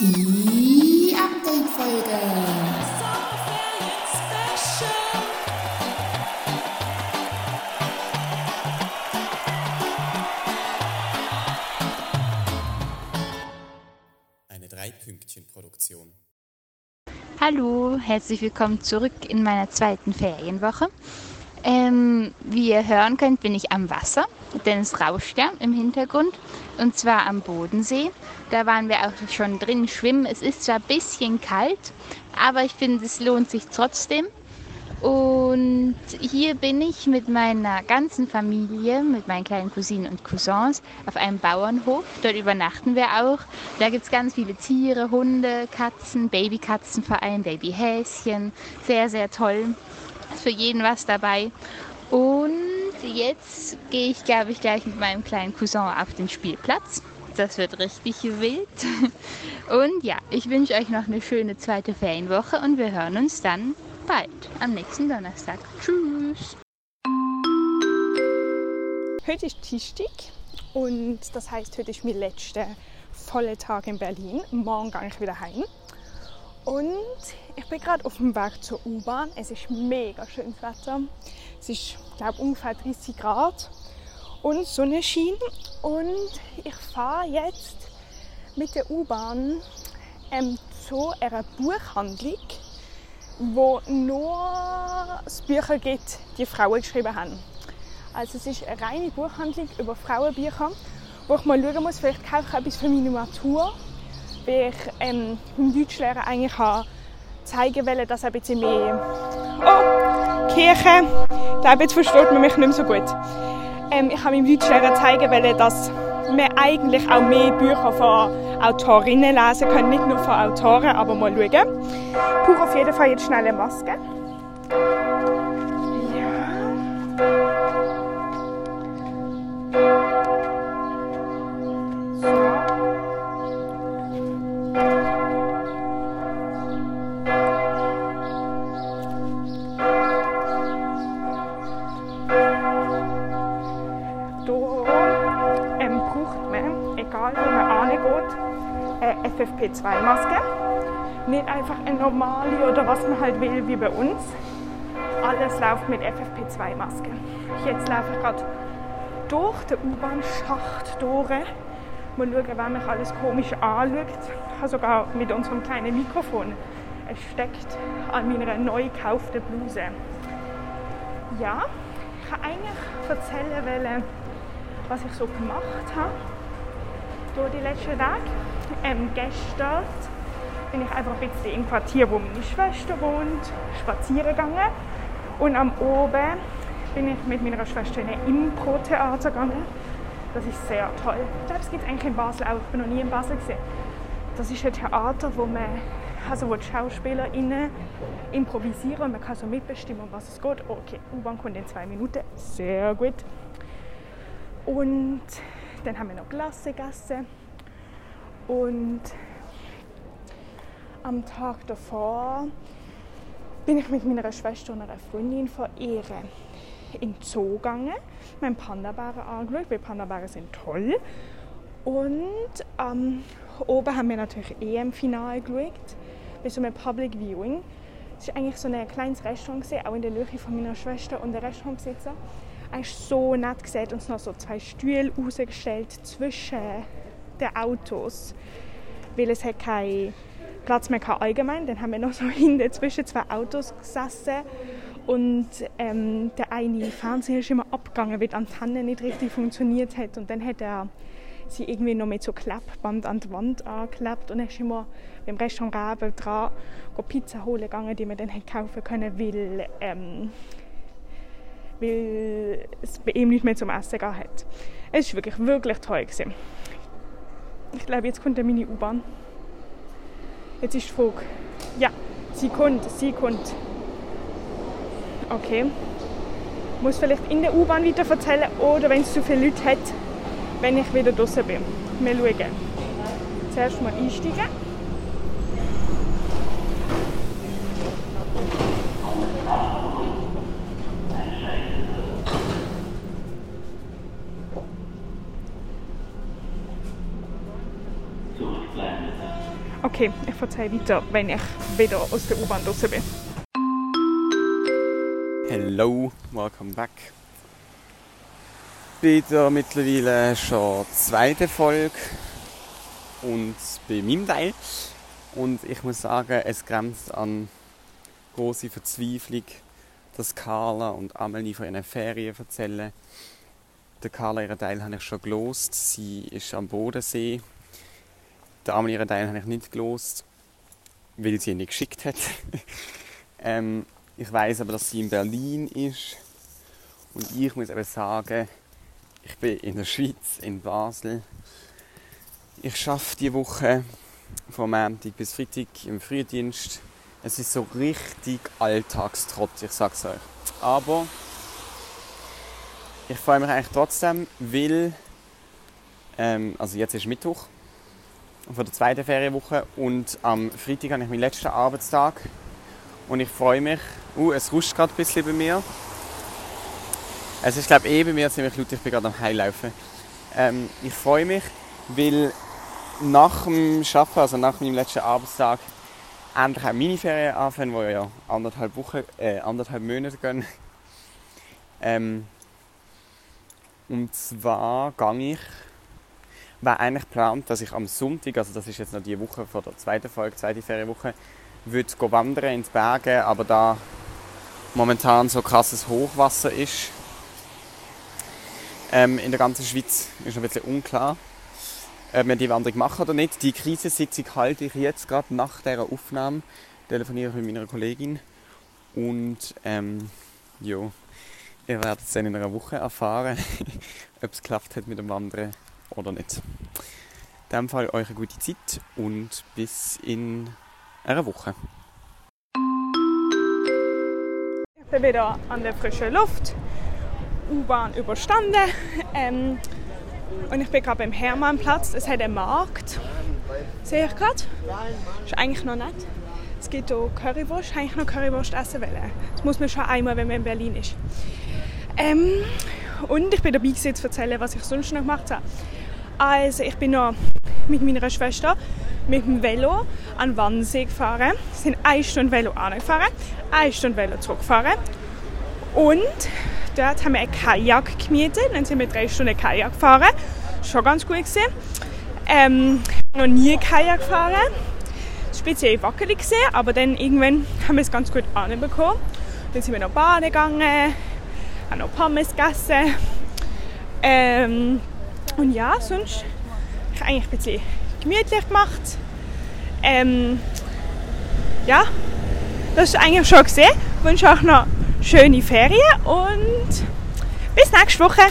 Die Update-Folge. Eine Dreipünktchen-Produktion. Hallo, herzlich willkommen zurück in meiner zweiten Ferienwoche. Ähm, wie ihr hören könnt, bin ich am Wasser, denn es rauscht ja im Hintergrund. Und zwar am Bodensee. Da waren wir auch schon drin schwimmen. Es ist zwar ein bisschen kalt, aber ich finde, es lohnt sich trotzdem. Und hier bin ich mit meiner ganzen Familie, mit meinen kleinen Cousinen und Cousins auf einem Bauernhof. Dort übernachten wir auch. Da gibt es ganz viele Tiere, Hunde, Katzen, Babykatzenverein, Babyhäschen. Sehr, sehr toll. Ist für jeden was dabei. Und jetzt gehe ich, glaube ich, gleich mit meinem kleinen Cousin auf den Spielplatz. Das wird richtig wild. Und ja, ich wünsche euch noch eine schöne zweite Ferienwoche und wir hören uns dann bald am nächsten Donnerstag. Tschüss. Heute ist Dienstag und das heißt, heute ist mein letzter voller Tag in Berlin. Morgen gehe ich wieder heim. Und ich bin gerade auf dem Weg zur U-Bahn. Es ist mega schönes Wetter. Es ist, glaube ungefähr 30 Grad und Sonne scheint. Und ich fahre jetzt mit der U-Bahn ähm, zu einer Buchhandlung, wo nur Bücher gibt, die Frauen geschrieben haben. Also es ist eine reine Buchhandlung über Frauenbücher, wo ich mal schauen muss, vielleicht kaufe ich etwas für meine Matur, weil ich ähm, im Deutschlehrer eigentlich habe zeigen wollte, dass ein bisschen mehr... Oh, Kirche! Ich versteht man mich nicht mehr so gut. Ähm, ich habe im Deutschlehrer zeigen wollen, dass wir eigentlich auch mehr Bücher von Autorinnen lesen können, nicht nur von Autoren, aber mal schauen. Ich brauche auf jeden Fall jetzt schnell eine Maske. Hier ähm, braucht man, egal wo man hingeht, eine FFP2-Maske. Nicht einfach eine normale oder was man halt will, wie bei uns. Alles läuft mit FFP2-Maske. Jetzt laufe ich gerade durch den U-Bahn-Schacht durch. Mal schauen, wer mich alles komisch anschaut. Sogar mit unserem kleinen Mikrofon. Es steckt an meiner neu gekauften Bluse. Ja, ich wollte eigentlich erzählen, was ich so gemacht habe durch die letzten Tage. Ähm, gestern bin ich einfach ein bisschen im Quartier, wo meine Schwester wohnt, spazieren gegangen. Und am Oben bin ich mit meiner Schwester in ein Impro-Theater gegangen. Das ist sehr toll. Ich glaube, es gibt es eigentlich in Basel auch. Ich bin noch nie in Basel gesehen. Das ist ein Theater, wo man also wo die SchauspielerInnen improvisieren man kann so mitbestimmen, um was es geht. Okay, U-Bahn kommt in zwei Minuten. Sehr gut. Und dann haben wir noch Glasse gegessen. Und am Tag davor bin ich mit meiner Schwester und einer Freundin von ihr in den Zoo gegangen. Haben Panda-Bären angeschaut, weil Panda-Bären sind toll. Und ähm, oben haben wir natürlich EM-Finale geschaut, bei so einem Public Viewing. Es war eigentlich so ein kleines Restaurant, auch in der Nähe von meiner Schwester und der Restaurantbesitzer. Er war so nett gesehen uns noch so zwei Stühle rausgestellt zwischen den Autos, weil es hat keinen Platz mehr hatte allgemein. Dann haben wir noch so hinten zwischen zwei Autos gesessen und ähm, der eine Fernseher ist immer abgegangen, weil die Antenne nicht richtig funktioniert hat und dann hat er sie irgendwie noch mit so Klappband an die Wand angeklebt und dann ist immer beim Restaurant Rabe dran Pizza holen gegangen, die wir dann kaufen können, weil, ähm, weil es bei ihm nicht mehr zum Essen hat. Es war wirklich, wirklich toll. Gewesen. Ich glaube, jetzt kommt der Mini-U-Bahn. Jetzt ist die Frage. Ja, sie kommt, sie kommt. Okay. Ich muss vielleicht in der U-Bahn weiter erzählen oder wenn es zu viele Leute hat, wenn ich wieder draußen bin. Wir schauen. Zuerst mal einsteigen. Okay, ich erzähle weiter, wenn ich wieder aus der U-Bahn draußen bin. Hello, welcome back. Bei der mittlerweile schon zweite Folge und bei meinem Teil. Und ich muss sagen, es grenzt an große Verzweiflung, dass Carla und Amelie von ihren Ferien erzählen. Der Carla ihren Teil habe ich schon gelost. Sie ist am Bodensee. Der Amelie Teil habe ich nicht gelost, weil sie ihn nicht geschickt hat. ähm, ich weiß aber, dass sie in Berlin ist. Und ich muss eben sagen, ich bin in der Schweiz, in Basel. Ich arbeite diese Woche von Montag bis Freitag im Frühdienst. Es ist so richtig Alltagstrott, ich sag's euch. Aber ich freue mich eigentlich trotzdem, weil ähm, also jetzt ist Mittwoch von der zweiten Ferienwoche und am Freitag habe ich meinen letzten Arbeitstag und ich freue mich. Uh, es ruscht gerade ein bisschen bei mir. Es ist glaube ich eh bei mir ziemlich laut, ich bin gerade am Heilaufen. Ähm, ich freue mich, weil nach dem Arbeiten, also nach meinem letzten Arbeitstag, endlich auch meine Ferien anfangen, die ja anderthalb Wochen, äh, anderthalb Monate gehen. Ähm, und zwar gehe ich, war eigentlich geplant, dass ich am Sonntag, also das ist jetzt noch die Woche vor der zweiten Folge, zweite Ferienwoche, würde wandern ins Berge, aber da momentan so krasses Hochwasser ist ähm, in der ganzen Schweiz, ist noch ein bisschen unklar ob wir die Wanderung machen oder nicht. Die Krisensitzung halte ich jetzt gerade nach dieser Aufnahme. Telefoniere mit meiner Kollegin. Und ähm, ja, ihr werdet es dann in einer Woche erfahren, ob es geklappt hat mit dem Wandern oder nicht. In diesem Fall euch eine gute Zeit und bis in einer Woche. Ich bin wieder an der frischen Luft, U-Bahn überstanden. Ähm, und ich bin gerade beim Hermannplatz. Es hat einen Markt. Sehe ich gerade. Ist eigentlich noch nett. Es gibt hier Currywurst. Ich eigentlich noch Currywurst essen wollen. Das muss man schon einmal, wenn man in Berlin ist. Ähm, und ich bin dabei zu erzählen, was ich sonst noch gemacht habe. Also ich bin noch mit meiner Schwester mit dem Velo an Wannsee gefahren. Wir sind eine Stunde Velo angefahren, eine Stunde Velo zurückgefahren. Und Dort haben wir ein Kajak gemietet. Dann sind wir drei Stunden Kajak gefahren. Schon ganz gut gesehen. Ähm, noch nie Kajak gefahren. Speziell wackelig gesehen, aber dann irgendwann haben wir es ganz gut anbekommen. Dann sind wir noch baden gegangen, haben noch Pommes gegessen. Ähm, und ja, sonst habe ich eigentlich ein bisschen gemütlich gemacht. Ähm, ja, das ist eigentlich schon gesehen. Ich wünsche euch noch schöne Ferien und bis nächste Woche.